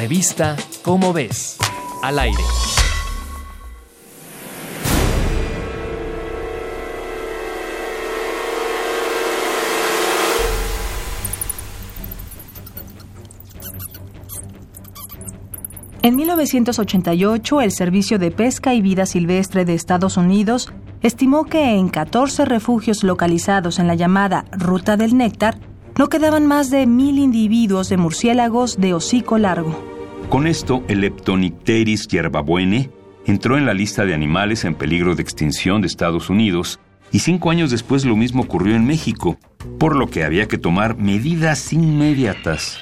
Revista Cómo ves. Al aire. En 1988, el Servicio de Pesca y Vida Silvestre de Estados Unidos estimó que en 14 refugios localizados en la llamada Ruta del Néctar no quedaban más de mil individuos de murciélagos de hocico largo. Con esto, el Leptonicteris yerbabuene entró en la lista de animales en peligro de extinción de Estados Unidos y cinco años después lo mismo ocurrió en México, por lo que había que tomar medidas inmediatas.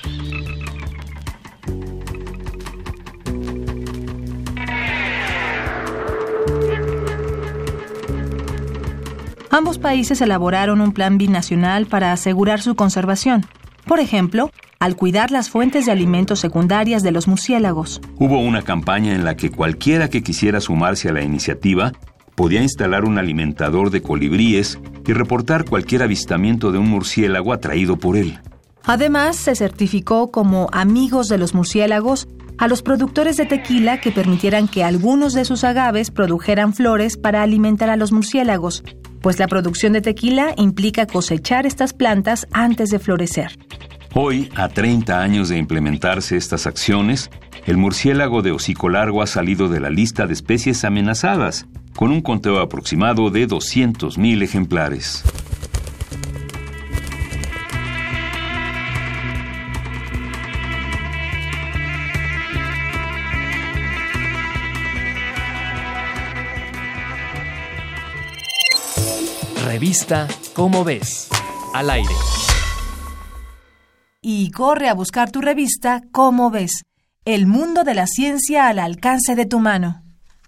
Ambos países elaboraron un plan binacional para asegurar su conservación. Por ejemplo, al cuidar las fuentes de alimentos secundarias de los murciélagos. Hubo una campaña en la que cualquiera que quisiera sumarse a la iniciativa podía instalar un alimentador de colibríes y reportar cualquier avistamiento de un murciélago atraído por él. Además, se certificó como amigos de los murciélagos a los productores de tequila que permitieran que algunos de sus agaves produjeran flores para alimentar a los murciélagos, pues la producción de tequila implica cosechar estas plantas antes de florecer. Hoy, a 30 años de implementarse estas acciones, el murciélago de hocico largo ha salido de la lista de especies amenazadas, con un conteo aproximado de 200.000 ejemplares. Revista Cómo ves. Al aire. Y corre a buscar tu revista Cómo ves. El mundo de la ciencia al alcance de tu mano.